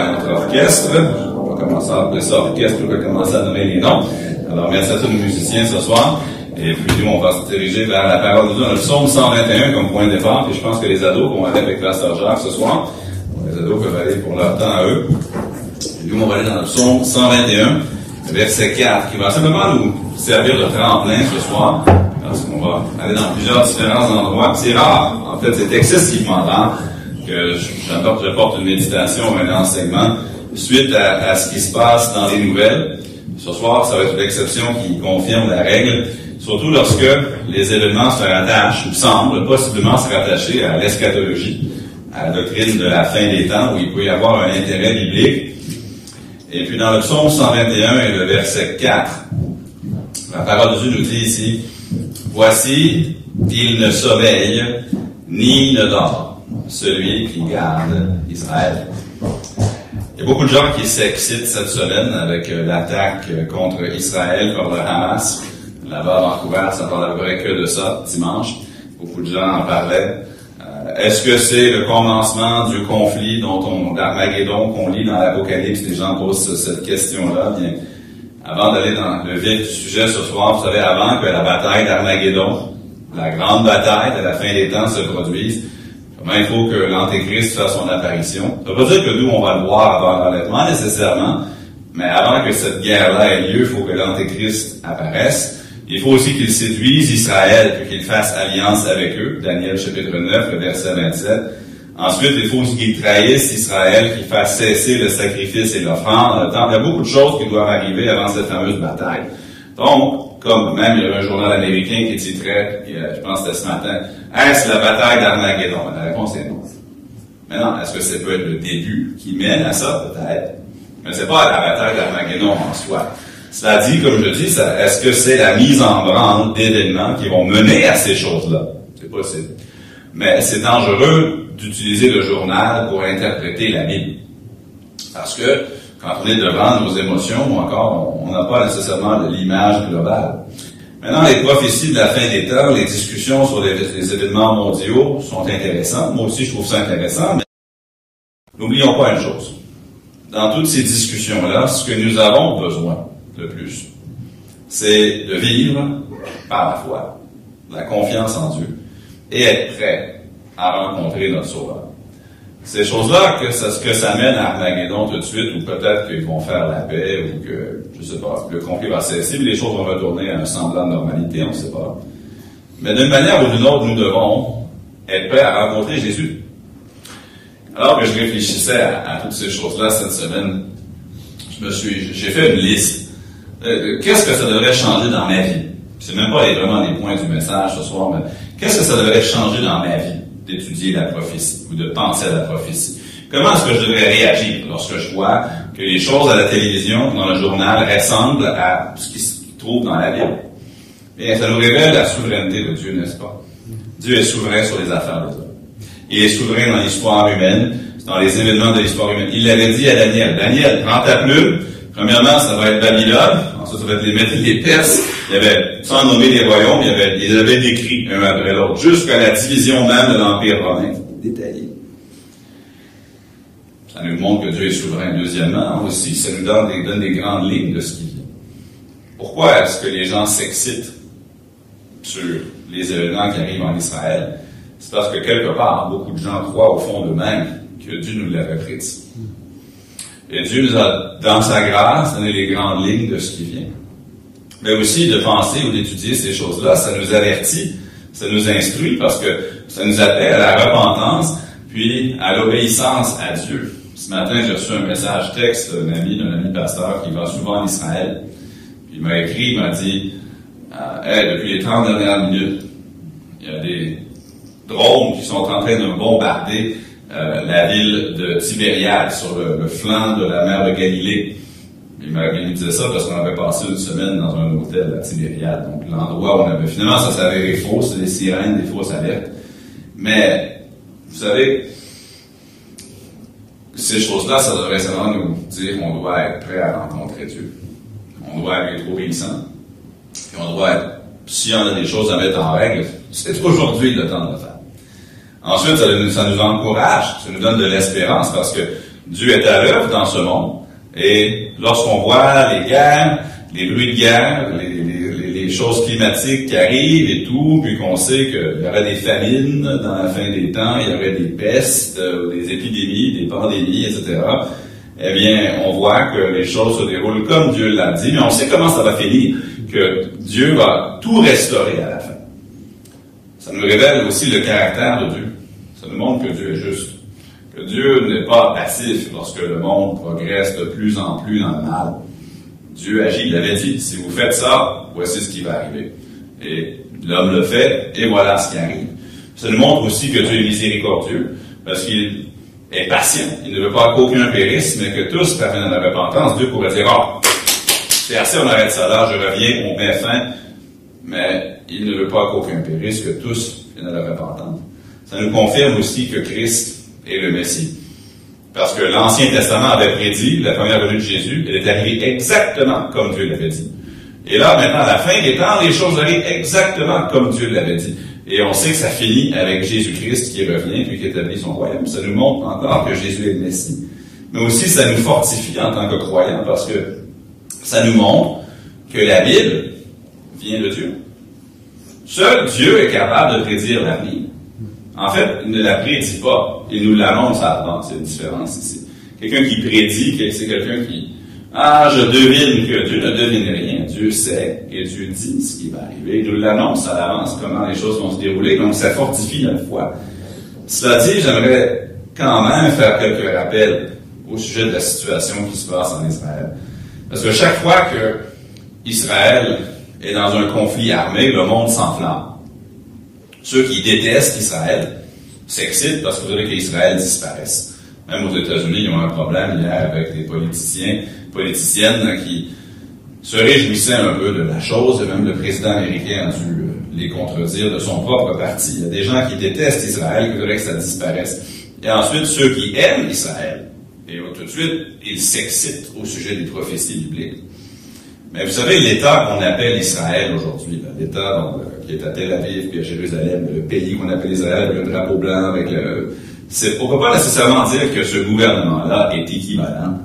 à notre orchestre. On va commencer à appeler ça orchestre, on va commencer à donner les noms. Alors, merci à tous nos musiciens ce soir. Et puis, nous, on va se diriger vers la parole de Dieu dans le psaume 121 comme point de départ. Et je pense que les ados vont aller avec la sœur Jacques ce soir. Les ados peuvent aller pour leur temps à eux. Et nous, on va aller dans le psaume 121, verset 4, qui va simplement nous servir de tremplin ce soir. Parce qu'on va aller dans plusieurs différents endroits. C'est rare, en fait, c'est excessivement rare que j'apporte, une méditation ou un enseignement suite à, à ce qui se passe dans les nouvelles. Ce soir, ça va être l'exception qui confirme la règle, surtout lorsque les événements se rattachent, ou semblent possiblement se rattacher à l'eschatologie, à la doctrine de la fin des temps, où il peut y avoir un intérêt biblique. Et puis dans le psaume 121 et le verset 4, la parole de Dieu nous dit ici, Voici, il ne sommeille ni ne dort, celui qui garde Israël. Il y a beaucoup de gens qui s'excitent cette semaine avec euh, l'attaque euh, contre Israël par le Hamas. Là-bas à Vancouver, ça parlerait que de ça dimanche. Beaucoup de gens en parlaient. Euh, Est-ce que c'est le commencement du conflit dont on, d'Armageddon qu'on lit dans l'Apocalypse? Les gens posent cette question-là. Bien, avant d'aller dans le vif du sujet ce soir, vous savez, avant que la bataille d'Armageddon, la grande bataille de la fin des temps se produise, comment il faut que l'Antéchrist fasse son apparition. Ça veut pas dire que nous, on va le voir avant l'enlèvement nécessairement, mais avant que cette guerre-là ait lieu, il faut que l'Antéchrist apparaisse. Il faut aussi qu'il séduise Israël, puis qu'il fasse alliance avec eux. Daniel chapitre 9, le verset 27. Ensuite, il faut aussi qu'il trahisse Israël, qu'il fasse cesser le sacrifice et l'offrande. Il y a beaucoup de choses qui doivent arriver avant cette fameuse bataille. Donc, comme même il y avait un journal américain qui titrait, je pense que c'était ce matin, Est-ce la bataille d'Armageddon? La réponse est non. Maintenant, est-ce que ça peut être le début qui mène à ça? Peut-être. Mais c'est pas la bataille d'Armageddon en soi. Cela dit, comme je dis, est-ce que c'est la mise en branle d'événements qui vont mener à ces choses-là? C'est possible. Mais c'est dangereux d'utiliser le journal pour interpréter la Bible. Parce que quand on est devant nos émotions, ou encore, on n'a pas nécessairement l'image globale. Maintenant, les prophéties de la fin des temps, les discussions sur les, les, événements mondiaux sont intéressantes. Moi aussi, je trouve ça intéressant. Mais n'oublions pas une chose. Dans toutes ces discussions-là, ce que nous avons besoin le plus, c'est de vivre par la foi, la confiance en Dieu, et être prêt à rencontrer notre Sauveur. Ces choses-là, que ça, que ça mène à Armageddon tout de suite, ou peut-être qu'ils vont faire la paix, ou que, je sais pas, le conflit va cesser, mais les choses vont retourner à un semblant de normalité, on ne sait pas. Mais d'une manière ou d'une autre, nous devons être prêts à rencontrer Jésus. Alors que je réfléchissais à, toutes ces choses-là cette semaine, je me suis, j'ai fait une liste. Euh, qu'est-ce que ça devrait changer dans ma vie? C'est même pas vraiment les points du message ce soir, mais qu'est-ce que ça devrait changer dans ma vie? D'étudier la prophétie ou de penser à la prophétie? Comment est-ce que je devrais réagir lorsque je vois que les choses à la télévision, dans le journal, ressemblent à ce qui se trouve dans la Bible? Bien, ça nous révèle la souveraineté de Dieu, n'est-ce pas? Dieu est souverain sur les affaires des hommes. Il est souverain dans l'histoire humaine, dans les événements de l'histoire humaine. Il l'avait dit à Daniel. Daniel, prends ta plume. Premièrement, ça va être Babylone. Ensuite, ça va être les Médites, les Perses. Il y avait, sans nommer les royaumes, il y avait, ils avaient décrit un après l'autre, jusqu'à la division même de l'Empire romain. Détaillé. Ça nous montre que Dieu est souverain. Deuxièmement, aussi, ça nous donne des, donne des grandes lignes de ce qui vient. Pourquoi est-ce que les gens s'excitent sur les événements qui arrivent en Israël? C'est parce que quelque part, beaucoup de gens croient au fond d'eux-mêmes que Dieu nous l'avait prédit. Et Dieu nous a, dans sa grâce, donné les grandes lignes de ce qui vient. Mais aussi de penser ou d'étudier ces choses-là, ça nous avertit, ça nous instruit parce que ça nous appelle à la repentance, puis à l'obéissance à Dieu. Ce matin, j'ai reçu un message texte d'un ami, d'un ami pasteur qui va souvent en Israël. Il m'a écrit, il m'a dit, hey, depuis les 30 dernières minutes, il y a des drones qui sont en train de bombarder euh, la ville de Tibériade, sur le, flanc de la mer de Galilée. Il me disait ça parce qu'on avait passé une semaine dans un hôtel à Tibériade, donc l'endroit où on avait... Finalement, ça s'avérait faux, c'est des sirènes, des fausses alertes. Mais, vous savez, ces choses-là, ça devrait seulement nous dire qu'on doit être prêt à rencontrer Dieu. On doit être obéissant. Et on doit être, s'il y en a des choses à mettre en règle, c'est aujourd'hui le temps de le faire. Ensuite, ça, nous encourage, ça nous donne de l'espérance parce que Dieu est à l'œuvre dans ce monde. Et lorsqu'on voit les guerres, les bruits de guerre, les, choses climatiques qui arrivent et tout, puis qu'on sait qu'il y aurait des famines dans la fin des temps, il y aurait des pestes, euh, des épidémies, des pandémies, etc. Eh bien, on voit que les choses se déroulent comme Dieu l'a dit, mais on sait comment ça va finir, que Dieu va tout restaurer à la fin. Ça nous révèle aussi le caractère de Dieu. Ça nous montre que Dieu est juste. Que Dieu n'est pas passif lorsque le monde progresse de plus en plus dans le mal. Dieu agit, il avait dit, si vous faites ça, voici ce qui va arriver. Et l'homme le fait, et voilà ce qui arrive. Ça nous montre aussi que Dieu est miséricordieux, parce qu'il est patient. Il ne veut pas qu'aucun périsse, mais que tous parviennent à la repentance. Dieu pourrait dire, oh, c'est assez, on arrête ça là, je reviens, on met fin. Mais il ne veut pas qu'aucun périsse, que tous viennent à la repentance. Ça nous confirme aussi que Christ est le Messie. Parce que l'Ancien Testament avait prédit la première venue de Jésus, elle est arrivée exactement comme Dieu l'avait dit. Et là, maintenant, à la fin des temps, les choses arrivent exactement comme Dieu l'avait dit. Et on sait que ça finit avec Jésus-Christ qui revient puis qui établit son royaume. Ça nous montre encore que Jésus est le Messie. Mais aussi, ça nous fortifie en tant que croyants parce que ça nous montre que la Bible vient de Dieu. Seul Dieu est capable de prédire l'avenir. En fait, il ne la prédit pas. Il nous l'annonce à l'avance. C'est une différence ici. Quelqu'un qui prédit, c'est quelqu'un qui, ah, je devine que Dieu ne devine rien. Dieu sait et Dieu dit ce qui va arriver. Il nous l'annonce à l'avance comment les choses vont se dérouler. Donc, ça fortifie notre foi. Cela dit, j'aimerais quand même faire quelques rappels au sujet de la situation qui se passe en Israël. Parce que chaque fois que Israël est dans un conflit armé, le monde s'enflamme. Ceux qui détestent Israël s'excitent parce que vous voudrez qu'Israël disparaisse. Même aux États-Unis, ils ont un problème hier avec des politiciens, politiciennes qui se réjouissaient un peu de la chose, et même le président américain a dû euh, les contredire de son propre parti. Il y a des gens qui détestent Israël, qui voudraient que ça disparaisse. Et ensuite, ceux qui aiment Israël, et tout de suite, ils s'excitent au sujet des prophéties bibliques. Mais vous savez, l'État qu'on appelle Israël aujourd'hui, l'État qui est à Tel Aviv puis à Jérusalem, le pays qu'on appelle Israël le drapeau blanc, avec le... On ne peut pas nécessairement dire que ce gouvernement-là est équivalent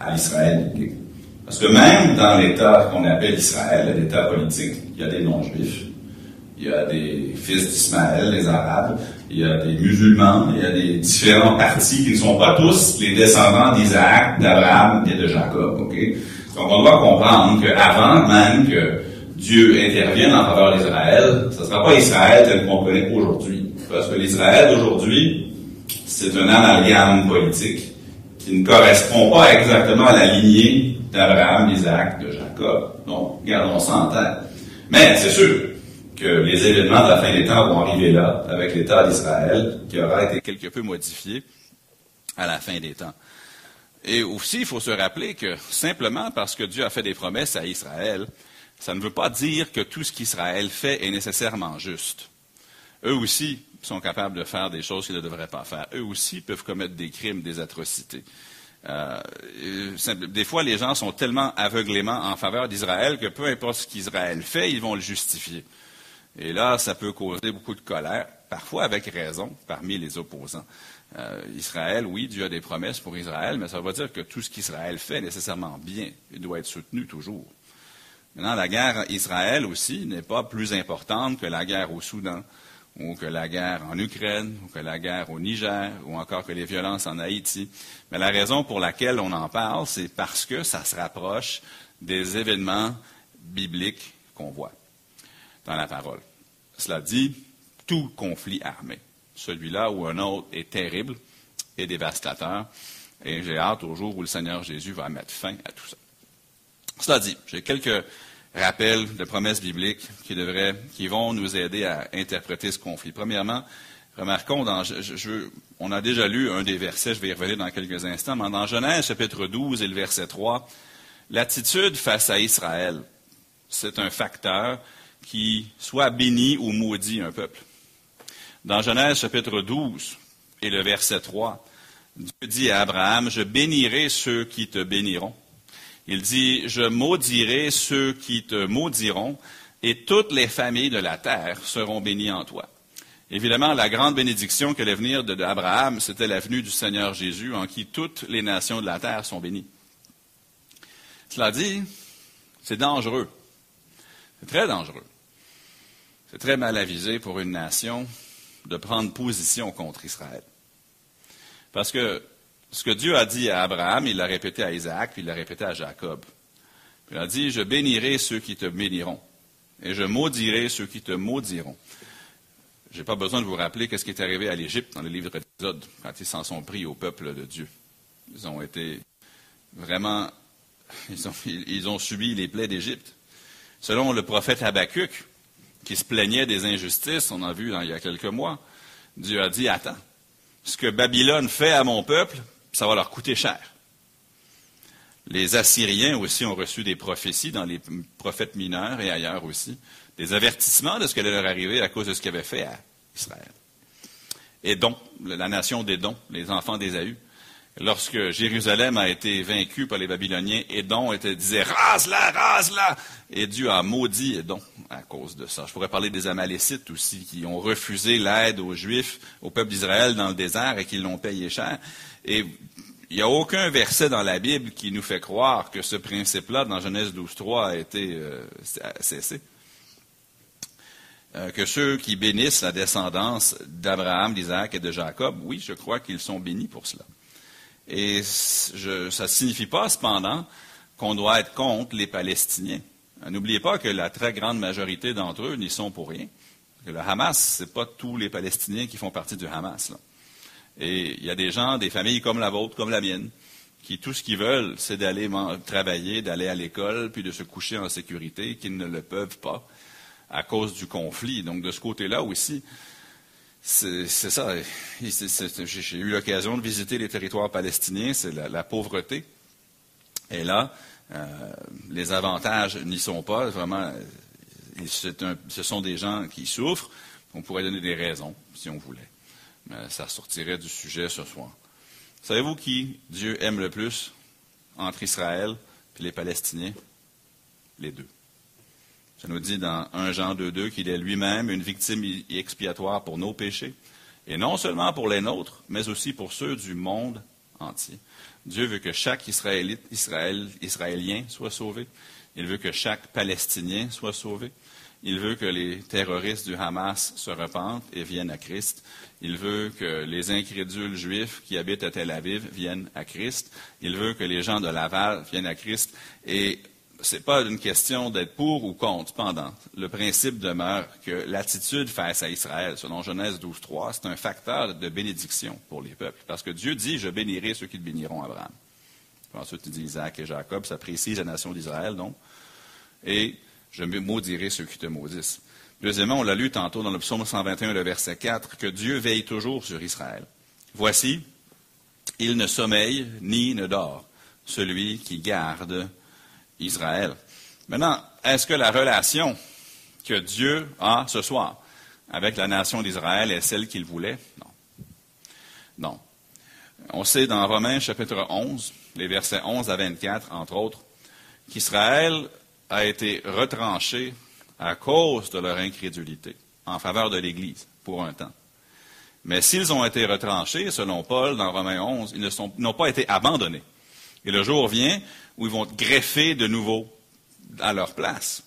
à l'Israël Parce que même dans l'État qu'on appelle Israël, l'État politique, il y a des non-juifs, il y a des fils d'Ismaël, les Arabes, il y a des musulmans, il y a des différents partis qui ne sont pas tous les descendants d'Isaac, d'Abraham et de Jacob. ok? Donc on doit comprendre qu'avant même que Dieu intervienne en faveur d'Israël, ce ne sera pas Israël tel qu'on connaît aujourd'hui. Parce que l'Israël d'aujourd'hui, c'est un amalgame politique qui ne correspond pas exactement à la lignée d'Abraham, d'Isaac, de Jacob. Donc, gardons ça en tête. Mais c'est sûr que les événements de la fin des temps vont arriver là, avec l'État d'Israël, qui aura été quelque peu modifié à la fin des temps. Et aussi, il faut se rappeler que simplement parce que Dieu a fait des promesses à Israël, ça ne veut pas dire que tout ce qu'Israël fait est nécessairement juste. Eux aussi sont capables de faire des choses qu'ils ne devraient pas faire. Eux aussi peuvent commettre des crimes, des atrocités. Euh, des fois, les gens sont tellement aveuglément en faveur d'Israël que peu importe ce qu'Israël fait, ils vont le justifier. Et là, ça peut causer beaucoup de colère, parfois avec raison, parmi les opposants. Euh, Israël, oui, Dieu a des promesses pour Israël, mais ça veut dire que tout ce qu'Israël fait est nécessairement bien. Il doit être soutenu toujours. Maintenant, la guerre Israël aussi n'est pas plus importante que la guerre au Soudan, ou que la guerre en Ukraine, ou que la guerre au Niger, ou encore que les violences en Haïti. Mais la raison pour laquelle on en parle, c'est parce que ça se rapproche des événements bibliques qu'on voit dans la parole. Cela dit, tout conflit armé celui-là ou un autre, est terrible et dévastateur. Et j'ai hâte au jour où le Seigneur Jésus va mettre fin à tout ça. Cela dit, j'ai quelques rappels de promesses bibliques qui, devraient, qui vont nous aider à interpréter ce conflit. Premièrement, remarquons, dans, on a déjà lu un des versets, je vais y revenir dans quelques instants, mais dans Genèse chapitre 12 et le verset 3, l'attitude face à Israël, c'est un facteur qui soit bénit ou maudit un peuple. Dans Genèse chapitre 12 et le verset 3, Dieu dit à Abraham, je bénirai ceux qui te béniront. Il dit, je maudirai ceux qui te maudiront, et toutes les familles de la terre seront bénies en toi. Évidemment, la grande bénédiction que allait venir d'Abraham, c'était la venue du Seigneur Jésus, en qui toutes les nations de la terre sont bénies. Cela dit, c'est dangereux. C'est très dangereux. C'est très mal avisé pour une nation de prendre position contre Israël. Parce que ce que Dieu a dit à Abraham, il l'a répété à Isaac, puis il l'a répété à Jacob. Il a dit, je bénirai ceux qui te béniront, et je maudirai ceux qui te maudiront. Je n'ai pas besoin de vous rappeler qu'est-ce qui est arrivé à l'Égypte dans le livre d'Exode, quand ils s'en sont pris au peuple de Dieu. Ils ont été vraiment, ils ont, ils ont subi les plaies d'Égypte. Selon le prophète Habakkuk, qui se plaignait des injustices, on a vu il y a quelques mois, Dieu a dit, attends, ce que Babylone fait à mon peuple, ça va leur coûter cher. Les Assyriens aussi ont reçu des prophéties dans les prophètes mineurs et ailleurs aussi, des avertissements de ce qui allait leur arriver à cause de ce qu'ils avaient fait à Israël. Et donc, la nation des dons, les enfants d'Ésaü, lorsque Jérusalem a été vaincue par les Babyloniens, Édon était, disait Rase-la, rase-la Et Dieu a maudit Édon à cause de ça. Je pourrais parler des Amalécites aussi, qui ont refusé l'aide aux Juifs, au peuple d'Israël dans le désert et qui l'ont payé cher. Et il n'y a aucun verset dans la Bible qui nous fait croire que ce principe-là, dans Genèse 12.3, a été euh, cessé. Euh, que ceux qui bénissent la descendance d'Abraham, d'Isaac et de Jacob, oui, je crois qu'ils sont bénis pour cela. Et ça ne signifie pas, cependant, qu'on doit être contre les Palestiniens. N'oubliez pas que la très grande majorité d'entre eux n'y sont pour rien. Le Hamas, ce n'est pas tous les Palestiniens qui font partie du Hamas. Et il y a des gens, des familles comme la vôtre, comme la mienne, qui tout ce qu'ils veulent, c'est d'aller travailler, d'aller à l'école, puis de se coucher en sécurité, qu'ils ne le peuvent pas à cause du conflit. Donc de ce côté-là aussi, c'est ça. J'ai eu l'occasion de visiter les territoires palestiniens, c'est la, pauvreté. Et là, euh, les avantages n'y sont pas. Vraiment, ce sont des gens qui souffrent. On pourrait donner des raisons, si on voulait mais ça sortirait du sujet ce soir. Savez-vous qui Dieu aime le plus entre Israël et les Palestiniens? Les deux. Ça nous dit dans 1 Jean 2.2 qu'il est lui-même une victime expiatoire pour nos péchés, et non seulement pour les nôtres, mais aussi pour ceux du monde entier. Dieu veut que chaque Israélite, Israélien soit sauvé. Il veut que chaque Palestinien soit sauvé. Il veut que les terroristes du Hamas se repentent et viennent à Christ. Il veut que les incrédules juifs qui habitent à Tel Aviv viennent à Christ. Il veut que les gens de Laval viennent à Christ. Et n'est pas une question d'être pour ou contre. Cependant, le principe demeure que l'attitude face à Israël, selon Genèse 12.3, c'est un facteur de bénédiction pour les peuples. Parce que Dieu dit, je bénirai ceux qui te béniront, Abraham. ensuite, il dit Isaac et Jacob, ça précise la nation d'Israël, donc. Et je maudirai ceux qui te maudissent. Deuxièmement, on l'a lu tantôt dans le psaume 121, le verset 4, que Dieu veille toujours sur Israël. Voici, il ne sommeille ni ne dort, celui qui garde Israël. Maintenant, est-ce que la relation que Dieu a ce soir avec la nation d'Israël est celle qu'il voulait? Non. Non. On sait dans Romains chapitre 11, les versets 11 à 24, entre autres, qu'Israël a été retranché à cause de leur incrédulité en faveur de l'Église pour un temps. Mais s'ils ont été retranchés, selon Paul dans Romains 11, ils n'ont pas été abandonnés. Et le jour vient où ils vont greffer de nouveau à leur place.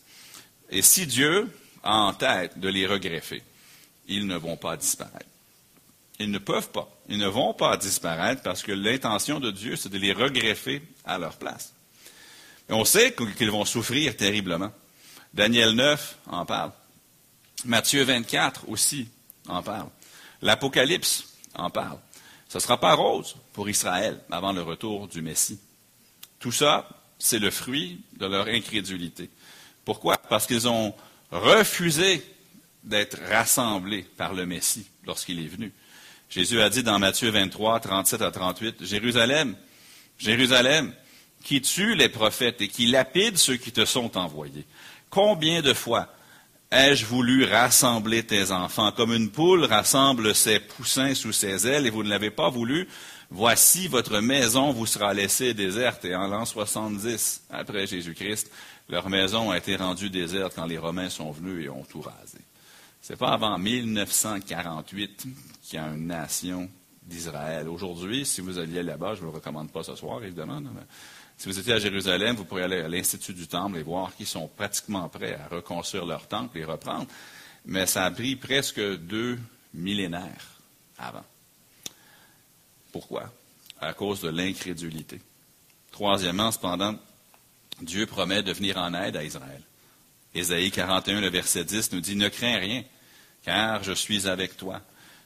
Et si Dieu a en tête de les regreffer, ils ne vont pas disparaître. Ils ne peuvent pas. Ils ne vont pas disparaître parce que l'intention de Dieu, c'est de les regreffer à leur place. On sait qu'ils vont souffrir terriblement. Daniel 9 en parle. Matthieu 24 aussi en parle. L'Apocalypse en parle. Ce ne sera pas rose pour Israël avant le retour du Messie. Tout ça, c'est le fruit de leur incrédulité. Pourquoi? Parce qu'ils ont refusé d'être rassemblés par le Messie lorsqu'il est venu. Jésus a dit dans Matthieu 23, 37 à 38, Jérusalem, Jérusalem, qui tue les prophètes et qui lapide ceux qui te sont envoyés. Combien de fois ai-je voulu rassembler tes enfants? Comme une poule rassemble ses poussins sous ses ailes et vous ne l'avez pas voulu? Voici votre maison vous sera laissée déserte. Et en l'an 70, après Jésus-Christ, leur maison a été rendue déserte quand les Romains sont venus et ont tout rasé. C'est pas avant 1948 qu'il y a une nation d'Israël. Aujourd'hui, si vous alliez là-bas, je ne vous le recommande pas ce soir, évidemment. si vous étiez à Jérusalem, vous pourriez aller à l'Institut du Temple et voir qu'ils sont pratiquement prêts à reconstruire leur temple et reprendre. Mais ça a pris presque deux millénaires avant. Pourquoi? À cause de l'incrédulité. Troisièmement, cependant, Dieu promet de venir en aide à Israël. Ésaïe 41, le verset 10 nous dit, Ne crains rien, car je suis avec toi.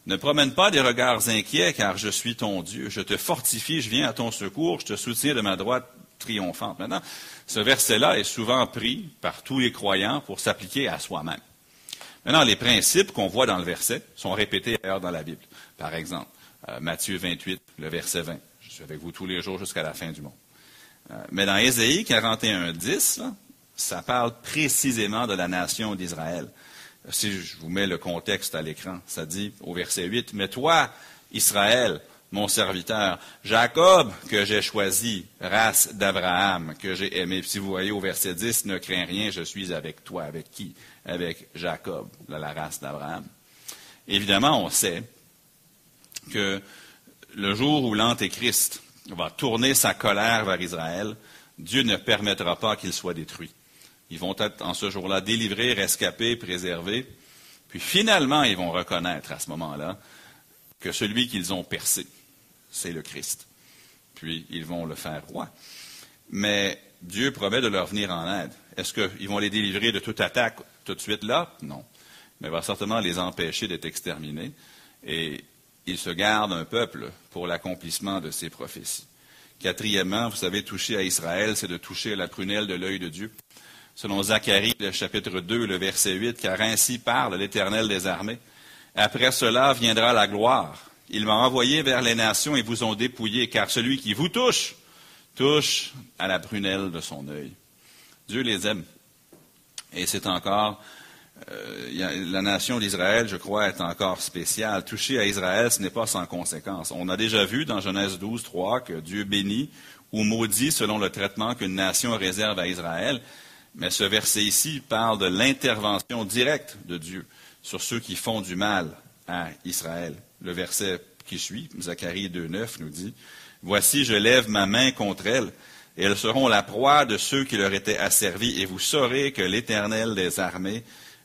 Ne promène pas des regards inquiets, car je suis ton Dieu. Je te fortifie, je viens à ton secours, je te soutiens de ma droite triomphante. Maintenant, ce verset-là est souvent pris par tous les croyants pour s'appliquer à soi-même. Maintenant, les principes qu'on voit dans le verset sont répétés ailleurs dans la Bible. Par exemple, Matthieu 28, le verset 20. Je suis avec vous tous les jours jusqu'à la fin du monde. Euh, mais dans Ésaïe 41, 10, ça parle précisément de la nation d'Israël. Si je vous mets le contexte à l'écran, ça dit au verset 8, Mais toi, Israël, mon serviteur, Jacob que j'ai choisi, race d'Abraham que j'ai aimé. Si vous voyez au verset 10, ne crains rien, je suis avec toi. Avec qui? Avec Jacob, la race d'Abraham. Évidemment, on sait que le jour où l'Antéchrist va tourner sa colère vers Israël, Dieu ne permettra pas qu'il soit détruit. Ils vont être en ce jour-là délivrés, rescapés, préservés. Puis finalement, ils vont reconnaître à ce moment-là que celui qu'ils ont percé, c'est le Christ. Puis ils vont le faire roi. Mais Dieu promet de leur venir en aide. Est-ce qu'ils vont les délivrer de toute attaque tout de suite là? Non. Mais il va certainement les empêcher d'être exterminés. Et il se garde un peuple pour l'accomplissement de ses prophéties. Quatrièmement, vous savez, toucher à Israël, c'est de toucher à la prunelle de l'œil de Dieu. Selon Zacharie, le chapitre 2, le verset 8, car ainsi parle l'Éternel des armées. Après cela viendra la gloire. Il m'a envoyé vers les nations et vous ont dépouillé, car celui qui vous touche, touche à la prunelle de son œil. Dieu les aime. Et c'est encore euh, la nation d'Israël, je crois, est encore spéciale. Toucher à Israël, ce n'est pas sans conséquence. On a déjà vu dans Genèse 12, 3 que Dieu bénit ou maudit selon le traitement qu'une nation réserve à Israël. Mais ce verset ici parle de l'intervention directe de Dieu sur ceux qui font du mal à Israël. Le verset qui suit, Zacharie 2.9, nous dit, Voici, je lève ma main contre elles, et elles seront la proie de ceux qui leur étaient asservis, et vous saurez que l'Éternel des armées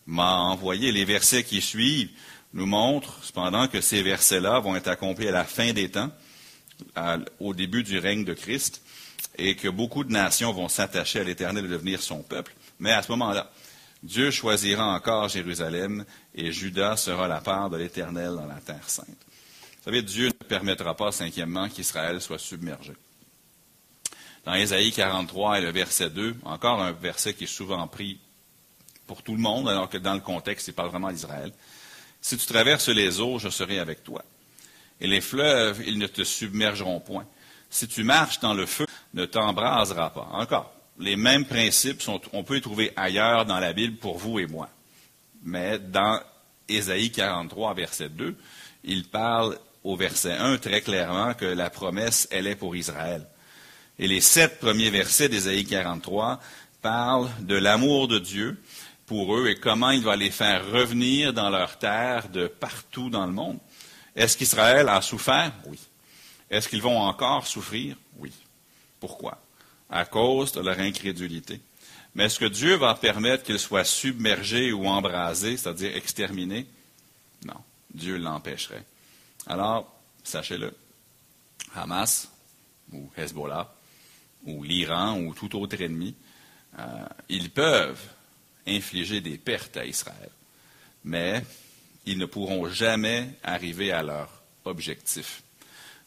m'a envoyé. Les versets qui suivent nous montrent cependant que ces versets-là vont être accomplis à la fin des temps, au début du règne de Christ, et que beaucoup de nations vont s'attacher à l'Éternel et devenir son peuple. Mais à ce moment-là, Dieu choisira encore Jérusalem et Judas sera la part de l'Éternel dans la terre sainte. Vous savez, Dieu ne permettra pas, cinquièmement, qu'Israël soit submergé. Dans Ésaïe 43 et le verset 2, encore un verset qui est souvent pris pour tout le monde, alors que dans le contexte, il parle vraiment d'Israël. Si tu traverses les eaux, je serai avec toi. Et les fleuves, ils ne te submergeront point. Si tu marches dans le feu, ne t'embrasera pas. Encore, les mêmes principes, sont, on peut les trouver ailleurs dans la Bible pour vous et moi. Mais dans Ésaïe 43, verset 2, il parle au verset 1 très clairement que la promesse, elle est pour Israël. Et les sept premiers versets d'Ésaïe 43 parlent de l'amour de Dieu pour eux et comment il va les faire revenir dans leur terre de partout dans le monde. Est-ce qu'Israël a souffert? Oui. Est-ce qu'ils vont encore souffrir? Oui. Pourquoi? À cause de leur incrédulité. Mais est-ce que Dieu va permettre qu'ils soient submergés ou embrasés, c'est-à-dire exterminés? Non. Dieu l'empêcherait. Alors, sachez-le, Hamas ou Hezbollah ou l'Iran ou tout autre ennemi, euh, ils peuvent infliger des pertes à Israël. Mais ils ne pourront jamais arriver à leur objectif.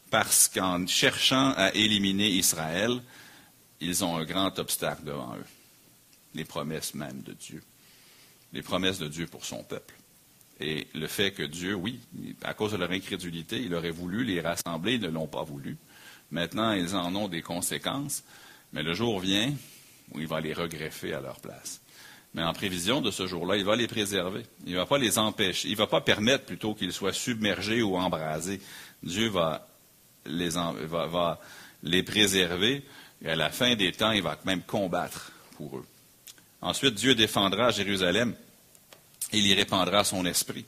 Parce qu'en cherchant à éliminer Israël, ils ont un grand obstacle devant eux. Les promesses même de Dieu. Les promesses de Dieu pour son peuple. Et le fait que Dieu, oui, à cause de leur incrédulité, il aurait voulu les rassembler, ils ne l'ont pas voulu. Maintenant, ils en ont des conséquences, mais le jour vient où il va les regreffer à leur place. Mais en prévision de ce jour-là, il va les préserver. Il ne va pas les empêcher. Il ne va pas permettre plutôt qu'ils soient submergés ou embrasés. Dieu va les, préserver. Et à la fin des temps, il va même combattre pour eux. Ensuite, Dieu défendra Jérusalem il y répandra son esprit.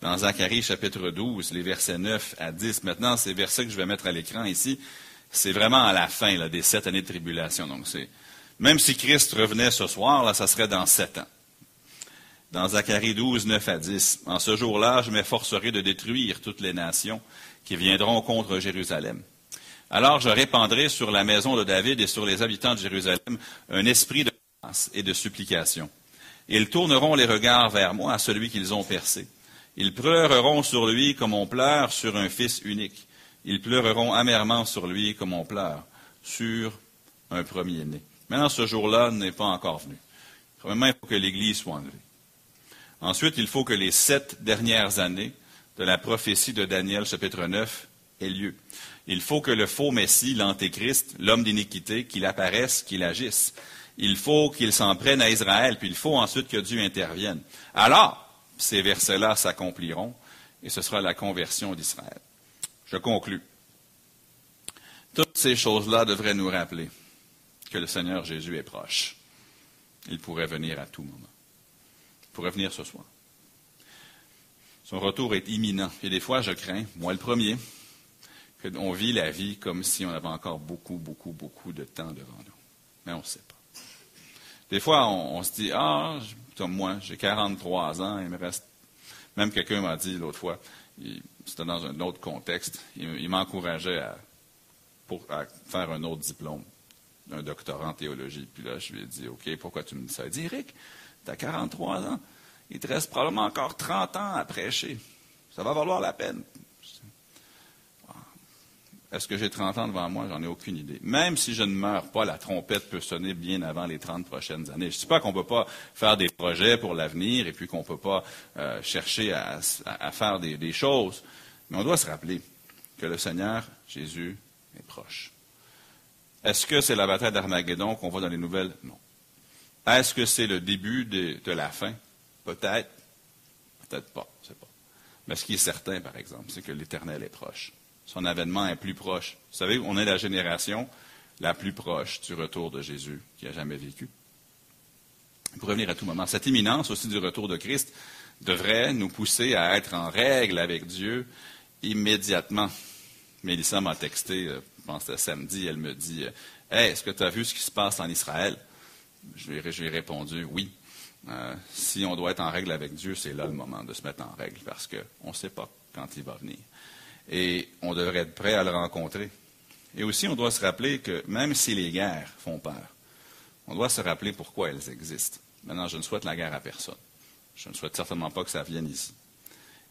Dans Zacharie chapitre 12, les versets 9 à 10. Maintenant, ces versets que je vais mettre à l'écran ici, c'est vraiment à la fin des sept années de tribulation. Donc, c'est même si Christ revenait ce soir, là, ça serait dans sept ans. Dans Zacharie 12, 9 à 10. En ce jour-là, je m'efforcerai de détruire toutes les nations qui viendront contre Jérusalem. Alors je répandrai sur la maison de David et sur les habitants de Jérusalem un esprit de grâce et de supplication. Ils tourneront les regards vers moi, à celui qu'ils ont percé. Ils pleureront sur lui comme on pleure sur un fils unique. Ils pleureront amèrement sur lui comme on pleure sur un premier-né. Maintenant, ce jour-là n'est pas encore venu. Premièrement, il faut que l'Église soit enlevée. Ensuite, il faut que les sept dernières années de la prophétie de Daniel, chapitre 9, aient lieu. Il faut que le faux Messie, l'Antéchrist, l'homme d'iniquité, qu'il apparaisse, qu'il agisse. Il faut qu'il s'en prenne à Israël, puis il faut ensuite que Dieu intervienne. Alors, ces versets-là s'accompliront, et ce sera la conversion d'Israël. Je conclus. Toutes ces choses-là devraient nous rappeler que le Seigneur Jésus est proche. Il pourrait venir à tout moment. Il pourrait venir ce soir. Son retour est imminent. Et des fois, je crains, moi le premier, qu'on vit la vie comme si on avait encore beaucoup, beaucoup, beaucoup de temps devant nous. Mais on ne sait pas. Des fois, on, se dit, ah, comme moi, j'ai 43 ans, il me reste... Même quelqu'un m'a dit l'autre fois, c'était dans un autre contexte, il, m'encourageait à, à faire un autre diplôme un doctorat en théologie. Puis là, je lui ai dit, OK, pourquoi tu me dis ça? Il dit, Eric, tu as 43 ans. Il te reste probablement encore 30 ans à prêcher. Ça va valoir la peine. Est-ce que j'ai 30 ans devant moi? J'en ai aucune idée. Même si je ne meurs pas, la trompette peut sonner bien avant les 30 prochaines années. Je ne dis pas qu'on ne peut pas faire des projets pour l'avenir et puis qu'on ne peut pas euh, chercher à, faire des choses. Mais on doit se rappeler que le Seigneur Jésus est proche. Est-ce que c'est la bataille d'Armageddon qu'on voit dans les nouvelles? Non. Est-ce que c'est le début de, la fin? Peut-être. Peut-être pas. C'est pas. Mais ce qui est certain, par exemple, c'est que l'Éternel est proche. Son avènement est plus proche. Vous savez, on est la génération la plus proche du retour de Jésus qui a jamais vécu. Il pourrait venir à tout moment. Cette imminence aussi du retour de Christ devrait nous pousser à être en règle avec Dieu immédiatement. Mélissa m'a texté euh, je pense que samedi, elle me dit Hey, est-ce que tu as vu ce qui se passe en Israël? Je lui, ai répondu Oui. Euh, si on doit être en règle avec Dieu, c'est là le moment de se mettre en règle parce qu'on ne sait pas quand il va venir. Et on devrait être prêt à le rencontrer. Et aussi, on doit se rappeler que même si les guerres font peur, on doit se rappeler pourquoi elles existent. Maintenant, je ne souhaite la guerre à personne. Je ne souhaite certainement pas que ça vienne ici.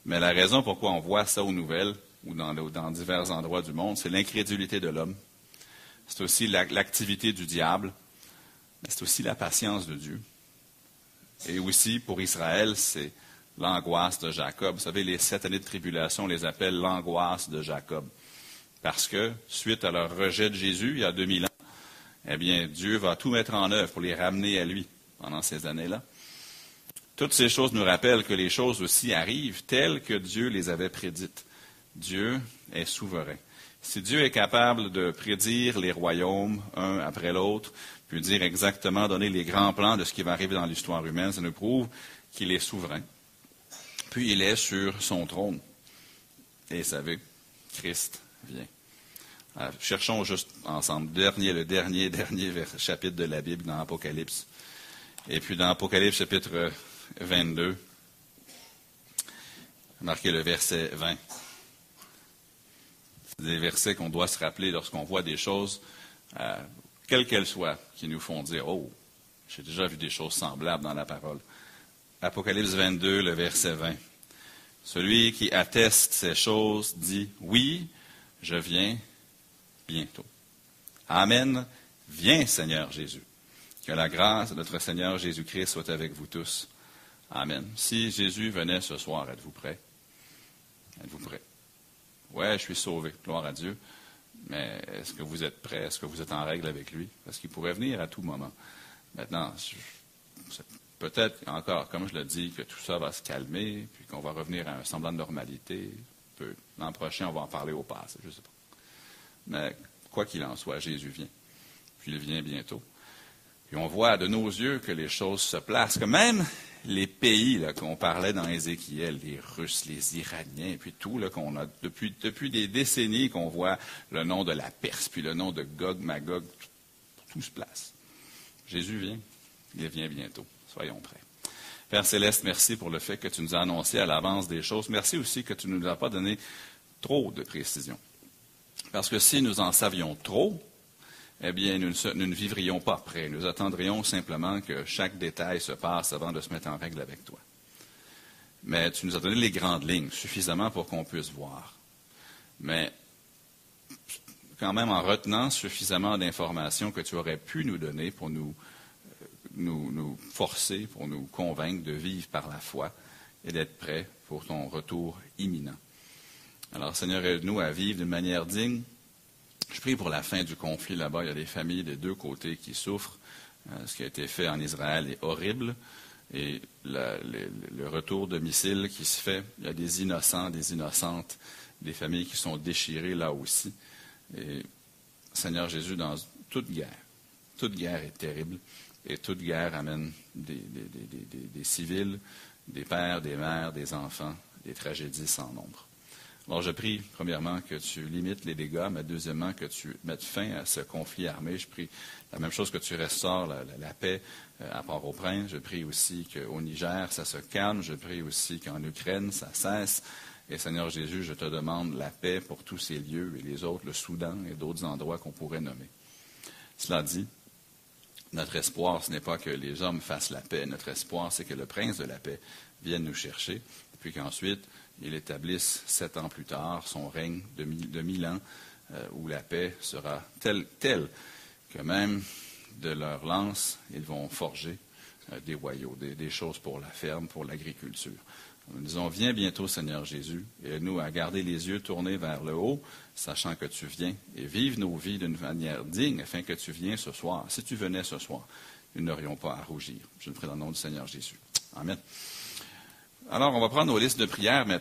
Mais la raison pourquoi on voit ça aux nouvelles, ou dans, divers endroits du monde, c'est l'incrédulité de l'homme. C'est aussi l'activité du diable. C'est aussi la patience de Dieu. Et aussi, pour Israël, c'est l'angoisse de Jacob. Vous savez, les sept années de tribulation, on les appelle l'angoisse de Jacob. Parce que, suite à leur rejet de Jésus, il y a 2000 ans, eh bien, Dieu va tout mettre en œuvre pour les ramener à lui pendant ces années-là. Toutes ces choses nous rappellent que les choses aussi arrivent telles que Dieu les avait prédites. Dieu est souverain. Si Dieu est capable de prédire les royaumes un après l'autre, puis dire exactement, donner les grands plans de ce qui va arriver dans l'histoire humaine, ça nous prouve qu'il est souverain. Puis il est sur son trône. Et vous savez, Christ vient. Euh, cherchons juste ensemble dernier, le dernier, dernier chapitre de la Bible dans Apocalypse. Et puis dans Apocalypse chapitre 22, marquez le verset 20 des versets qu'on doit se rappeler lorsqu'on voit des choses, euh, quelles qu'elles soient, qui nous font dire Oh, j'ai déjà vu des choses semblables dans la parole. Apocalypse 22, le verset 20. Celui qui atteste ces choses dit Oui, je viens bientôt. Amen. Viens, Seigneur Jésus. Que la grâce de notre Seigneur Jésus-Christ soit avec vous tous. Amen. Si Jésus venait ce soir, êtes-vous prêts? Êtes-vous prêts? Ouais, je suis sauvé, gloire à Dieu. Mais est-ce que vous êtes prêt? Est-ce que vous êtes en règle avec lui? Parce qu'il pourrait venir à tout moment. Maintenant, peut-être encore, comme je le dis, que tout ça va se calmer, puis qu'on va revenir à un semblant de normalité. L'an prochain, on va en parler au passé, je ne sais pas. Mais quoi qu'il en soit, Jésus vient. Puis il vient bientôt. Puis on voit de nos yeux que les choses se placent, que même les pays qu'on parlait dans Ézéchiel, les Russes, les Iraniens, et puis tout qu'on a depuis, depuis des décennies qu'on voit le nom de la Perse, puis le nom de Gog, Magog, tout se place. Jésus vient, il vient bientôt. Soyons prêts. Père Céleste, merci pour le fait que tu nous as annoncé à l'avance des choses. Merci aussi que tu ne nous as pas donné trop de précisions. Parce que si nous en savions trop, eh bien, nous ne, vivrions pas prêts. Nous attendrions simplement que chaque détail se passe avant de se mettre en règle avec toi. Mais tu nous as donné les grandes lignes, suffisamment pour qu'on puisse voir. Mais quand même en retenant suffisamment d'informations que tu aurais pu nous donner pour nous, euh, nous, nous forcer, pour nous convaincre de vivre par la foi et d'être prêts pour ton retour imminent. Alors, Seigneur, aide-nous à vivre d'une manière digne. Je prie pour la fin du conflit là-bas. Il y a des familles des deux côtés qui souffrent. Euh, ce qui a été fait en Israël est horrible. Et le, retour de missiles qui se fait, il y a des innocents, des innocentes, des familles qui sont déchirées là aussi. Et Seigneur Jésus, dans toute guerre, toute guerre est terrible. Et toute guerre amène des, des civils, des pères, des mères, des enfants, des tragédies sans nombre. Alors, je prie, premièrement, que tu limites les dégâts, mais deuxièmement, que tu mettes fin à ce conflit armé. Je prie la même chose que tu restaures la, paix euh, à Port-au-Prince. Je prie aussi qu'au Niger, ça se calme. Je prie aussi qu'en Ukraine, ça cesse. Et Seigneur Jésus, je te demande la paix pour tous ces lieux et les autres, le Soudan et d'autres endroits qu'on pourrait nommer. Cela dit, notre espoir, ce n'est pas que les hommes fassent la paix. Notre espoir, c'est que le prince de la paix vienne nous chercher, puis qu'ensuite, il établisse sept ans plus tard son règne de mille, ans euh, où la paix sera telle, que même de leur lance, ils vont forger euh, des royaux, des, choses pour la ferme, pour l'agriculture. Nous disons, viens bientôt Seigneur Jésus, et nous à garder les yeux tournés vers le haut, sachant que tu viens, et vivre nos vies d'une manière digne, afin que tu viennes ce soir. Si tu venais ce soir, nous n'aurions pas à rougir. Je le prie dans le nom du Seigneur Jésus. Amen. Alors, on va prendre nos listes de prières maintenant.